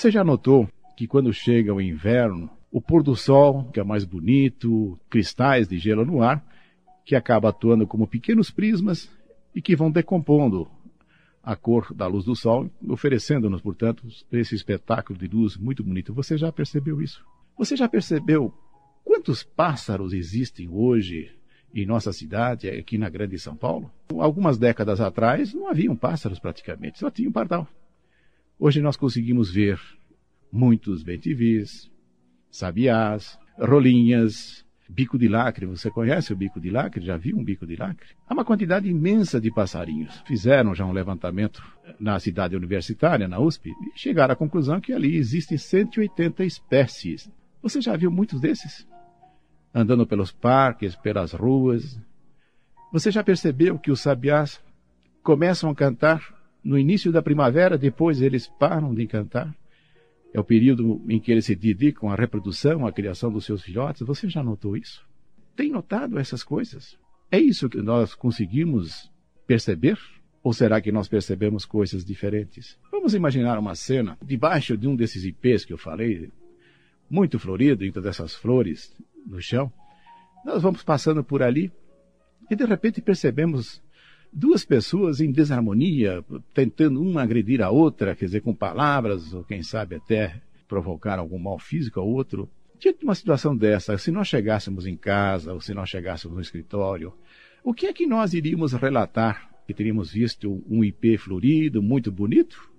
Você já notou que quando chega o inverno, o pôr do sol fica mais bonito, cristais de gelo no ar, que acaba atuando como pequenos prismas e que vão decompondo a cor da luz do sol, oferecendo-nos, portanto, esse espetáculo de luz muito bonito. Você já percebeu isso? Você já percebeu quantos pássaros existem hoje em nossa cidade, aqui na Grande São Paulo? Algumas décadas atrás não haviam pássaros praticamente, só tinha um pardal. Hoje nós conseguimos ver muitos bentivis, sabiás, rolinhas, bico de lacre. Você conhece o bico de lacre? Já viu um bico de lacre? Há uma quantidade imensa de passarinhos. Fizeram já um levantamento na cidade universitária, na USP, e chegaram à conclusão que ali existem 180 espécies. Você já viu muitos desses? Andando pelos parques, pelas ruas. Você já percebeu que os sabiás começam a cantar no início da primavera, depois eles param de cantar? É o período em que eles se dedicam à reprodução, à criação dos seus filhotes. Você já notou isso? Tem notado essas coisas? É isso que nós conseguimos perceber? Ou será que nós percebemos coisas diferentes? Vamos imaginar uma cena debaixo de um desses ipês que eu falei, muito florido, entre dessas flores no chão. Nós vamos passando por ali e de repente percebemos duas pessoas em desarmonia, tentando uma agredir a outra, quer dizer, com palavras, ou quem sabe até provocar algum mal físico ao outro. Diante de uma situação dessa, se nós chegássemos em casa, ou se nós chegássemos no escritório, o que é que nós iríamos relatar? Que teríamos visto um IP florido, muito bonito?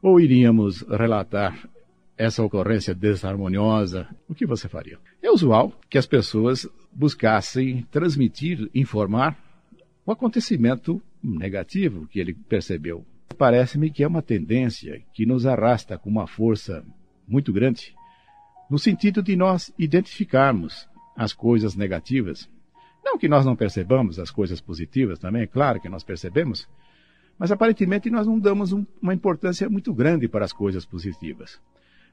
Ou iríamos relatar essa ocorrência desarmoniosa? O que você faria? É usual que as pessoas buscassem transmitir, informar o acontecimento negativo que ele percebeu. Parece-me que é uma tendência que nos arrasta com uma força muito grande, no sentido de nós identificarmos as coisas negativas. Não que nós não percebamos as coisas positivas também, é claro que nós percebemos, mas aparentemente nós não damos um, uma importância muito grande para as coisas positivas.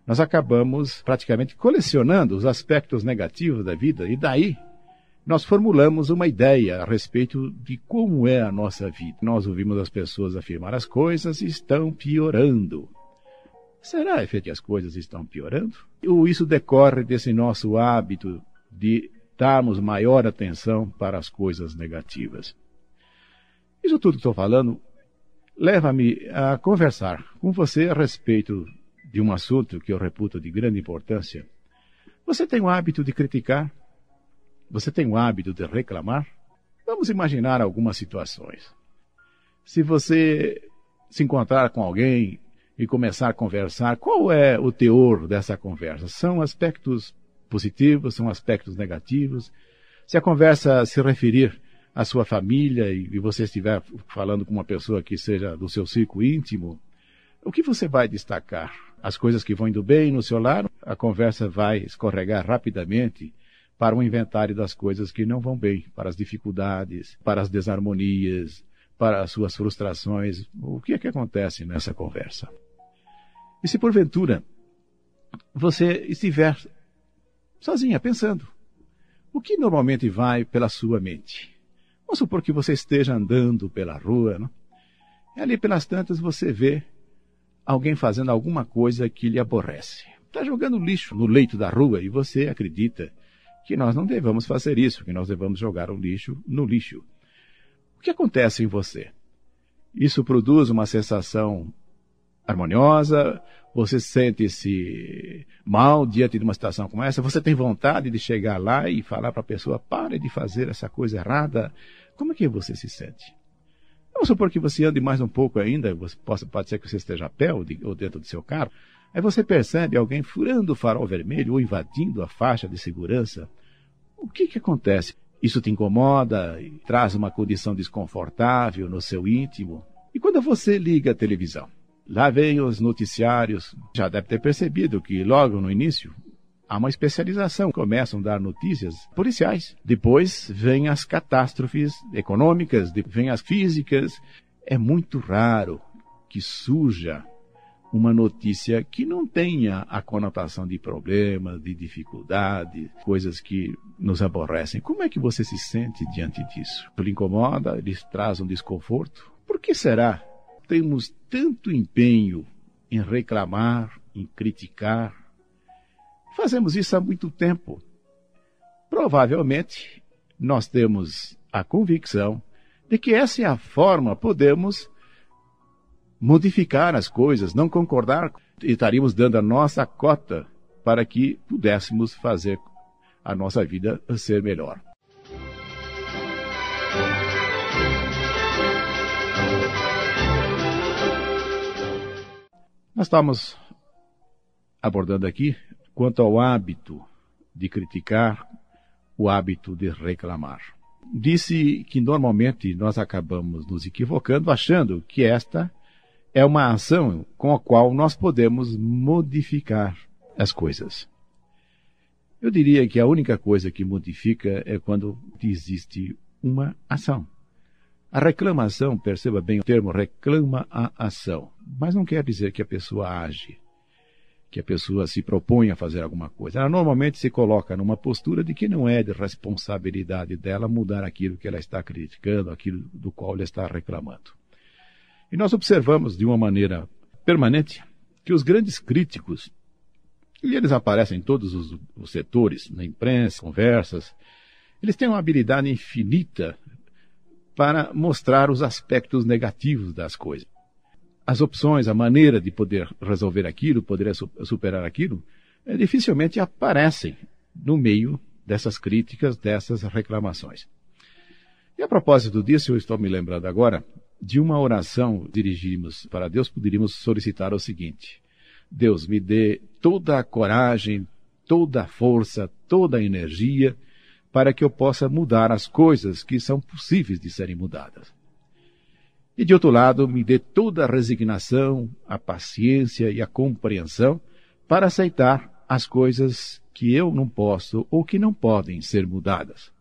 Nós acabamos praticamente colecionando os aspectos negativos da vida e daí nós formulamos uma ideia a respeito de como é a nossa vida. Nós ouvimos as pessoas afirmar as coisas estão piorando. Será que as coisas estão piorando? Ou isso decorre desse nosso hábito de darmos maior atenção para as coisas negativas? Isso tudo que estou falando leva-me a conversar com você a respeito de um assunto que eu reputo de grande importância. Você tem o hábito de criticar? Você tem o hábito de reclamar? Vamos imaginar algumas situações. Se você se encontrar com alguém e começar a conversar, qual é o teor dessa conversa? São aspectos positivos, são aspectos negativos? Se a conversa se referir à sua família e você estiver falando com uma pessoa que seja do seu círculo íntimo, o que você vai destacar? As coisas que vão indo bem no seu lar, a conversa vai escorregar rapidamente para um inventário das coisas que não vão bem, para as dificuldades, para as desarmonias, para as suas frustrações. O que é que acontece nessa conversa? E se porventura você estiver sozinha pensando, o que normalmente vai pela sua mente? Vamos supor que você esteja andando pela rua, não? e ali pelas tantas você vê alguém fazendo alguma coisa que lhe aborrece. Está jogando lixo no leito da rua e você acredita que nós não devamos fazer isso, que nós devamos jogar o lixo no lixo. O que acontece em você? Isso produz uma sensação harmoniosa? Você sente-se mal diante de uma situação como essa? Você tem vontade de chegar lá e falar para a pessoa: pare de fazer essa coisa errada? Como é que você se sente? Vamos supor que você ande mais um pouco ainda, você possa, pode ser que você esteja a pé ou, de, ou dentro do seu carro. Aí você percebe alguém furando o farol vermelho ou invadindo a faixa de segurança o que, que acontece? Isso te incomoda traz uma condição desconfortável no seu íntimo? E quando você liga a televisão? Lá vem os noticiários. Já deve ter percebido que logo no início há uma especialização. Começam a dar notícias policiais. Depois vêm as catástrofes econômicas, vêm as físicas. É muito raro que surja uma notícia que não tenha a conotação de problemas, de dificuldade, coisas que nos aborrecem. Como é que você se sente diante disso? Lhe incomoda? Lhe traz um desconforto? Por que será? Temos tanto empenho em reclamar, em criticar. Fazemos isso há muito tempo. Provavelmente nós temos a convicção de que essa é a forma podemos modificar as coisas, não concordar estaríamos dando a nossa cota para que pudéssemos fazer a nossa vida ser melhor. Nós estamos abordando aqui quanto ao hábito de criticar, o hábito de reclamar. Disse que normalmente nós acabamos nos equivocando achando que esta é uma ação com a qual nós podemos modificar as coisas. Eu diria que a única coisa que modifica é quando existe uma ação. A reclamação, perceba bem o termo, reclama a ação, mas não quer dizer que a pessoa age, que a pessoa se propõe a fazer alguma coisa. Ela normalmente se coloca numa postura de que não é de responsabilidade dela mudar aquilo que ela está criticando, aquilo do qual ela está reclamando. E nós observamos de uma maneira permanente que os grandes críticos e eles aparecem em todos os, os setores, na imprensa, conversas. Eles têm uma habilidade infinita para mostrar os aspectos negativos das coisas. As opções, a maneira de poder resolver aquilo, poder superar aquilo, é, dificilmente aparecem no meio dessas críticas, dessas reclamações. E a propósito disso, eu estou me lembrando agora de uma oração dirigimos para Deus, poderíamos solicitar o seguinte: Deus me dê toda a coragem, toda a força, toda a energia para que eu possa mudar as coisas que são possíveis de serem mudadas. E de outro lado, me dê toda a resignação, a paciência e a compreensão para aceitar as coisas que eu não posso ou que não podem ser mudadas.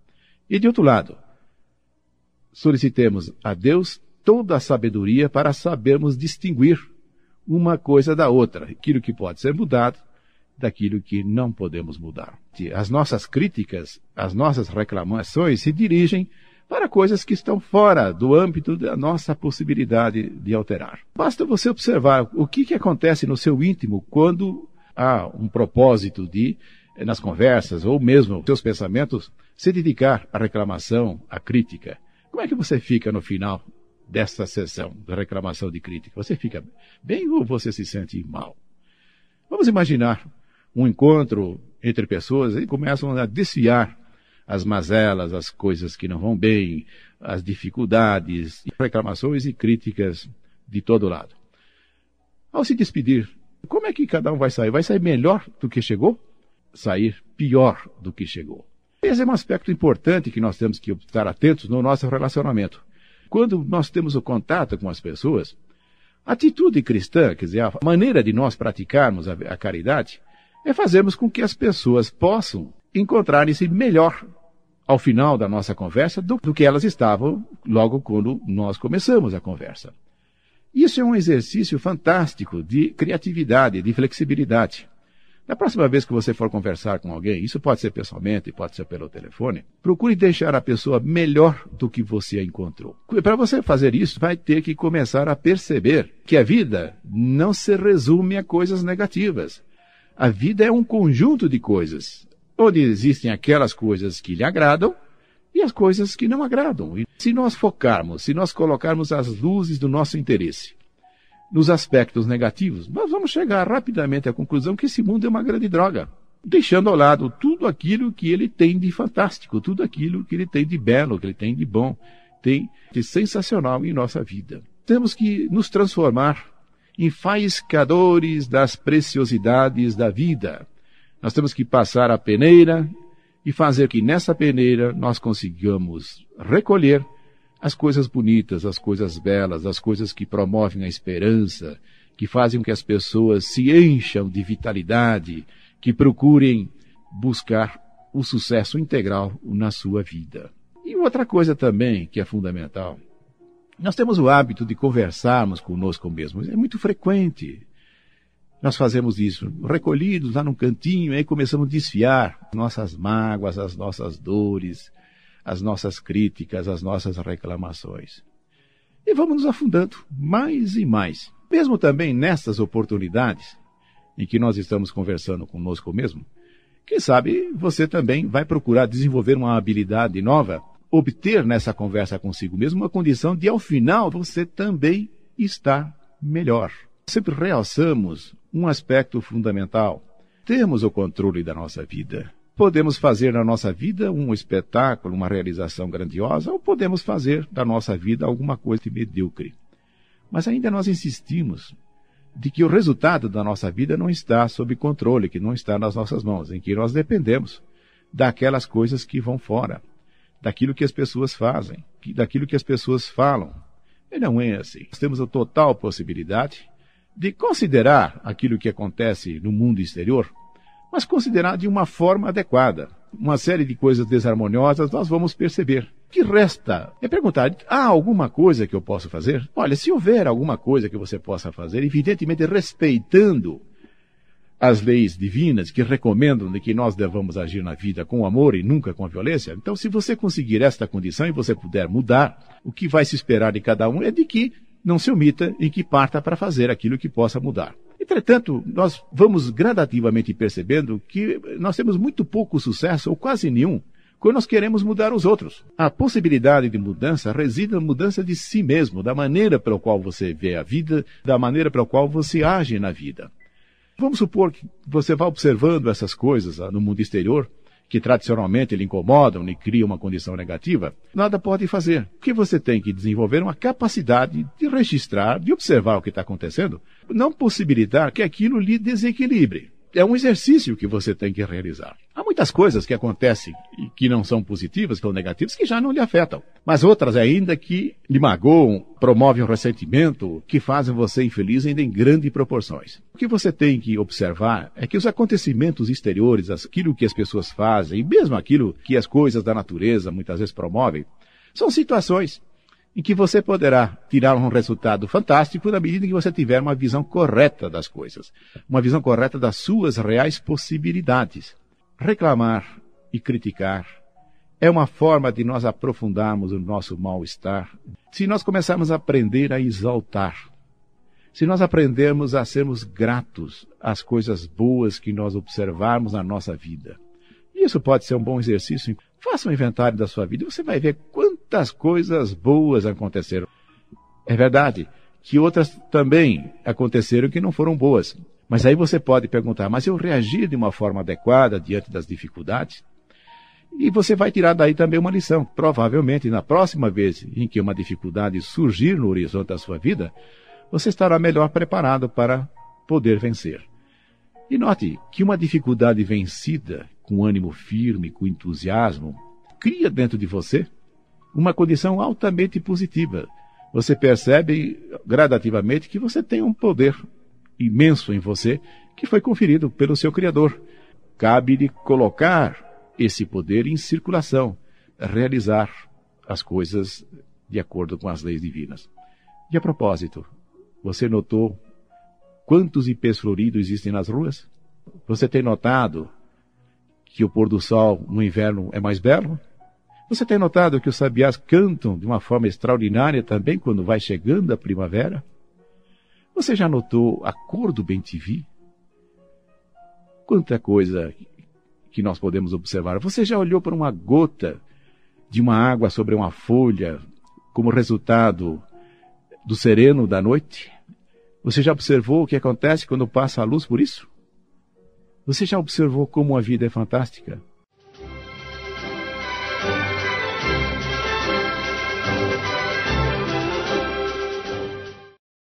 E de outro lado, solicitemos a Deus toda a sabedoria para sabermos distinguir uma coisa da outra, aquilo que pode ser mudado daquilo que não podemos mudar. As nossas críticas, as nossas reclamações se dirigem para coisas que estão fora do âmbito da nossa possibilidade de alterar. Basta você observar o que, que acontece no seu íntimo quando há um propósito de, nas conversas ou mesmo seus pensamentos, se dedicar à reclamação, à crítica. Como é que você fica no final dessa sessão de reclamação de crítica? Você fica bem ou você se sente mal? Vamos imaginar um encontro entre pessoas e começam a desfiar as mazelas, as coisas que não vão bem, as dificuldades, reclamações e críticas de todo lado. Ao se despedir, como é que cada um vai sair? Vai sair melhor do que chegou? Sair pior do que chegou. Esse é um aspecto importante que nós temos que estar atentos no nosso relacionamento. Quando nós temos o contato com as pessoas, a atitude cristã, quer dizer, a maneira de nós praticarmos a, a caridade, é fazermos com que as pessoas possam encontrarem-se melhor ao final da nossa conversa do, do que elas estavam logo quando nós começamos a conversa. Isso é um exercício fantástico de criatividade, de flexibilidade. Da próxima vez que você for conversar com alguém, isso pode ser pessoalmente, pode ser pelo telefone, procure deixar a pessoa melhor do que você a encontrou. Para você fazer isso, vai ter que começar a perceber que a vida não se resume a coisas negativas. A vida é um conjunto de coisas, onde existem aquelas coisas que lhe agradam e as coisas que não agradam. E se nós focarmos, se nós colocarmos as luzes do nosso interesse nos aspectos negativos, nós vamos chegar rapidamente à conclusão que esse mundo é uma grande droga, deixando ao lado tudo aquilo que ele tem de fantástico, tudo aquilo que ele tem de belo, que ele tem de bom, tem de sensacional em nossa vida. Temos que nos transformar em faiscadores das preciosidades da vida. Nós temos que passar a peneira e fazer que nessa peneira nós consigamos recolher as coisas bonitas, as coisas belas, as coisas que promovem a esperança, que fazem com que as pessoas se encham de vitalidade, que procurem buscar o sucesso integral na sua vida. E outra coisa também que é fundamental, nós temos o hábito de conversarmos conosco mesmos, é muito frequente. Nós fazemos isso, recolhidos lá num cantinho, aí começamos a desfiar nossas mágoas, as nossas dores, as nossas críticas, as nossas reclamações. E vamos nos afundando mais e mais Mesmo também nessas oportunidades em que nós estamos conversando conosco mesmo, quem sabe você também vai procurar desenvolver uma habilidade nova, obter nessa conversa consigo mesmo uma condição de, ao final, você também estar melhor. Sempre realçamos um aspecto fundamental. Temos o controle da nossa vida. Podemos fazer na nossa vida um espetáculo, uma realização grandiosa, ou podemos fazer da nossa vida alguma coisa medíocre. Mas ainda nós insistimos de que o resultado da nossa vida não está sob controle, que não está nas nossas mãos, em que nós dependemos daquelas coisas que vão fora, daquilo que as pessoas fazem, daquilo que as pessoas falam. E não é assim. Nós temos a total possibilidade de considerar aquilo que acontece no mundo exterior, mas considerar de uma forma adequada. Uma série de coisas desarmoniosas nós vamos perceber. O que resta é perguntar: há alguma coisa que eu possa fazer? Olha, se houver alguma coisa que você possa fazer, evidentemente respeitando as leis divinas que recomendam de que nós devamos agir na vida com amor e nunca com violência. Então, se você conseguir esta condição e você puder mudar, o que vai se esperar de cada um é de que não se omita e que parta para fazer aquilo que possa mudar. Entretanto, nós vamos gradativamente percebendo que nós temos muito pouco sucesso, ou quase nenhum, quando nós queremos mudar os outros. A possibilidade de mudança reside na mudança de si mesmo, da maneira pela qual você vê a vida, da maneira pela qual você age na vida. Vamos supor que você vá observando essas coisas ah, no mundo exterior, que tradicionalmente lhe incomodam, lhe criam uma condição negativa, nada pode fazer. O que você tem que desenvolver uma capacidade de registrar, de observar o que está acontecendo, não possibilitar que aquilo lhe desequilibre é um exercício que você tem que realizar. Muitas coisas que acontecem e que não são positivas, que são negativas, que já não lhe afetam. Mas outras ainda que lhe magoam, promovem um ressentimento, que fazem você infeliz ainda em grandes proporções. O que você tem que observar é que os acontecimentos exteriores, aquilo que as pessoas fazem, e mesmo aquilo que as coisas da natureza muitas vezes promovem, são situações em que você poderá tirar um resultado fantástico na medida que você tiver uma visão correta das coisas, uma visão correta das suas reais possibilidades. Reclamar e criticar é uma forma de nós aprofundarmos o nosso mal-estar. Se nós começarmos a aprender a exaltar, se nós aprendermos a sermos gratos às coisas boas que nós observarmos na nossa vida. Isso pode ser um bom exercício. Faça um inventário da sua vida e você vai ver quantas coisas boas aconteceram. É verdade que outras também aconteceram que não foram boas. Mas aí você pode perguntar, mas eu reagi de uma forma adequada diante das dificuldades? E você vai tirar daí também uma lição. Provavelmente, na próxima vez em que uma dificuldade surgir no horizonte da sua vida, você estará melhor preparado para poder vencer. E note que uma dificuldade vencida, com ânimo firme, com entusiasmo, cria dentro de você uma condição altamente positiva. Você percebe gradativamente que você tem um poder imenso em você que foi conferido pelo seu Criador. Cabe-lhe colocar esse poder em circulação, realizar as coisas de acordo com as leis divinas. E a propósito, você notou quantos ipês floridos existem nas ruas? Você tem notado que o pôr do sol no inverno é mais belo? Você tem notado que os sabiás cantam de uma forma extraordinária também quando vai chegando a primavera? Você já notou a cor do bem-te-vi? Quanta coisa que nós podemos observar. Você já olhou para uma gota de uma água sobre uma folha como resultado do sereno da noite? Você já observou o que acontece quando passa a luz por isso? Você já observou como a vida é fantástica?